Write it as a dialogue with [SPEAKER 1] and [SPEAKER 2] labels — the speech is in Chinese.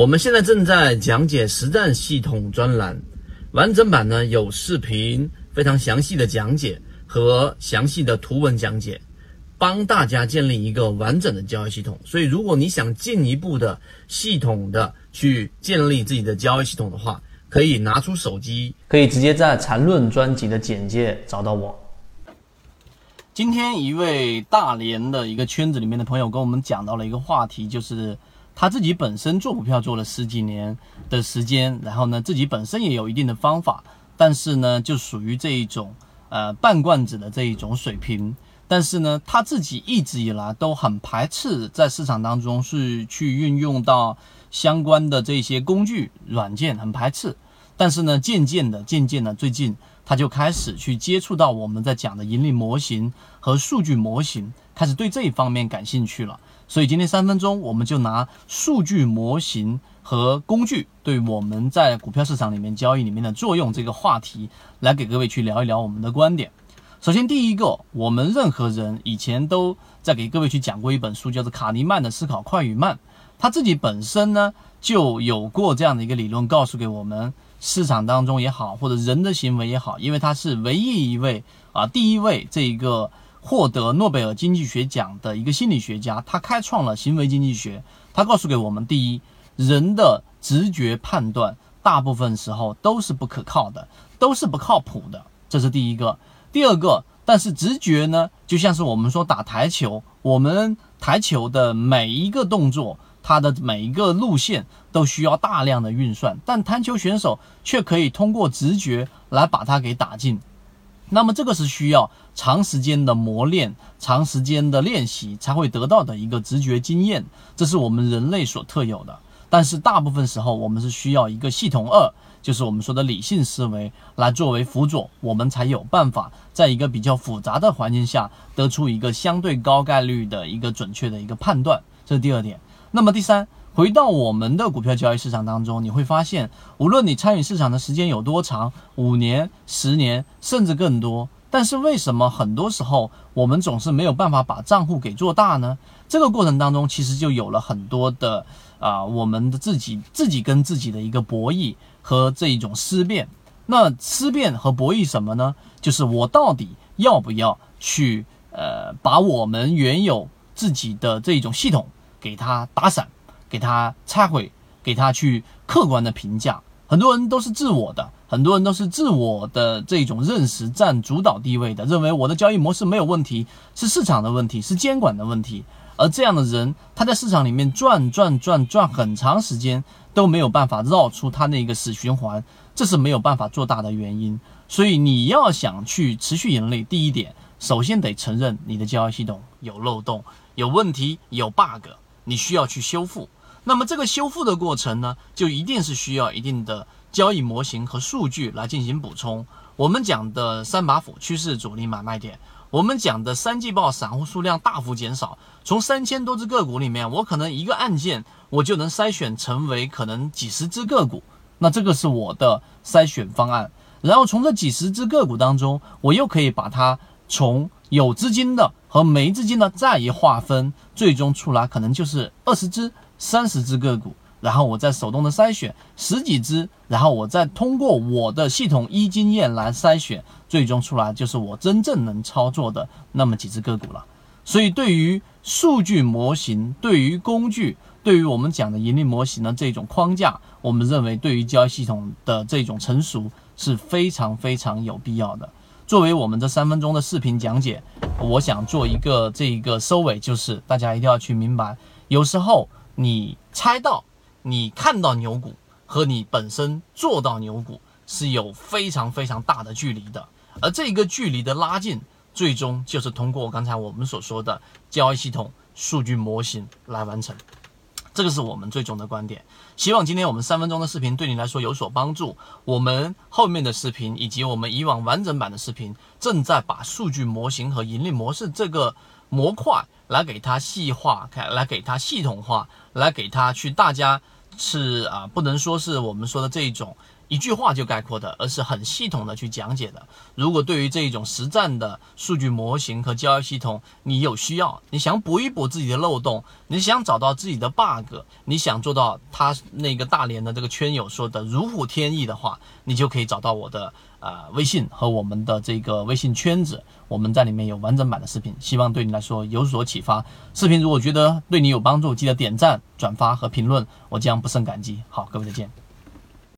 [SPEAKER 1] 我们现在正在讲解实战系统专栏，完整版呢有视频，非常详细的讲解和详细的图文讲解，帮大家建立一个完整的交易系统。所以，如果你想进一步的系统的去建立自己的交易系统的话，可以拿出手机，
[SPEAKER 2] 可以直接在缠论专辑的简介找到我。
[SPEAKER 1] 今天一位大连的一个圈子里面的朋友跟我们讲到了一个话题，就是。他自己本身做股票做了十几年的时间，然后呢，自己本身也有一定的方法，但是呢，就属于这一种呃半罐子的这一种水平。但是呢，他自己一直以来都很排斥在市场当中是去运用到相关的这些工具软件，很排斥。但是呢，渐渐的，渐渐的，最近他就开始去接触到我们在讲的盈利模型和数据模型，开始对这一方面感兴趣了。所以今天三分钟，我们就拿数据模型和工具对我们在股票市场里面交易里面的作用这个话题，来给各位去聊一聊我们的观点。首先，第一个，我们任何人以前都在给各位去讲过一本书，叫做卡尼曼的《思考快与慢》，他自己本身呢就有过这样的一个理论，告诉给我们市场当中也好，或者人的行为也好，因为他是唯一一位啊，第一位这一个。获得诺贝尔经济学奖的一个心理学家，他开创了行为经济学。他告诉给我们：第一，人的直觉判断大部分时候都是不可靠的，都是不靠谱的，这是第一个。第二个，但是直觉呢，就像是我们说打台球，我们台球的每一个动作，它的每一个路线都需要大量的运算，但台球选手却可以通过直觉来把它给打进。那么这个是需要长时间的磨练、长时间的练习才会得到的一个直觉经验，这是我们人类所特有的。但是大部分时候，我们是需要一个系统二，就是我们说的理性思维来作为辅佐，我们才有办法在一个比较复杂的环境下得出一个相对高概率的一个准确的一个判断。这是第二点。那么第三。回到我们的股票交易市场当中，你会发现，无论你参与市场的时间有多长，五年、十年，甚至更多，但是为什么很多时候我们总是没有办法把账户给做大呢？这个过程当中，其实就有了很多的啊，我们的自己自己跟自己的一个博弈和这一种思辨。那思辨和博弈什么呢？就是我到底要不要去呃，把我们原有自己的这一种系统给它打散。给他拆毁，给他去客观的评价。很多人都是自我的，很多人都是自我的这种认识占主导地位的，认为我的交易模式没有问题，是市场的问题，是监管的问题。而这样的人，他在市场里面转转转转很长时间都没有办法绕出他那个死循环，这是没有办法做大的原因。所以你要想去持续盈利，第一点，首先得承认你的交易系统有漏洞、有问题、有 bug，你需要去修复。那么这个修复的过程呢，就一定是需要一定的交易模型和数据来进行补充。我们讲的三把斧趋势主力买卖点，我们讲的三季报散户数量大幅减少，从三千多只个股里面，我可能一个按键我就能筛选成为可能几十只个股，那这个是我的筛选方案。然后从这几十只个股当中，我又可以把它从有资金的和没资金的再一划分，最终出来可能就是二十只。三十只个股，然后我再手动的筛选十几只，然后我再通过我的系统一经验来筛选，最终出来就是我真正能操作的那么几只个股了。所以，对于数据模型、对于工具、对于我们讲的盈利模型的这种框架，我们认为对于交易系统的这种成熟是非常非常有必要的。作为我们这三分钟的视频讲解，我想做一个这一个收尾，就是大家一定要去明白，有时候。你猜到，你看到牛股和你本身做到牛股是有非常非常大的距离的，而这个距离的拉近，最终就是通过刚才我们所说的交易系统、数据模型来完成。这个是我们最终的观点。希望今天我们三分钟的视频对你来说有所帮助。我们后面的视频以及我们以往完整版的视频，正在把数据模型和盈利模式这个模块。来给它细化，开来给它系统化，来给它去大家是啊，不能说是我们说的这一种一句话就概括的，而是很系统的去讲解的。如果对于这一种实战的数据模型和交易系统，你有需要，你想补一补自己的漏洞，你想找到自己的 bug，你想做到他那个大连的这个圈友说的如虎添翼的话，你就可以找到我的呃微信和我们的这个微信圈子，我们在里面有完整版的视频，希望对你来说有所启发。视频如果觉得对你有帮助，记得点赞、转发和评论，我将不胜感激。好，各位再见。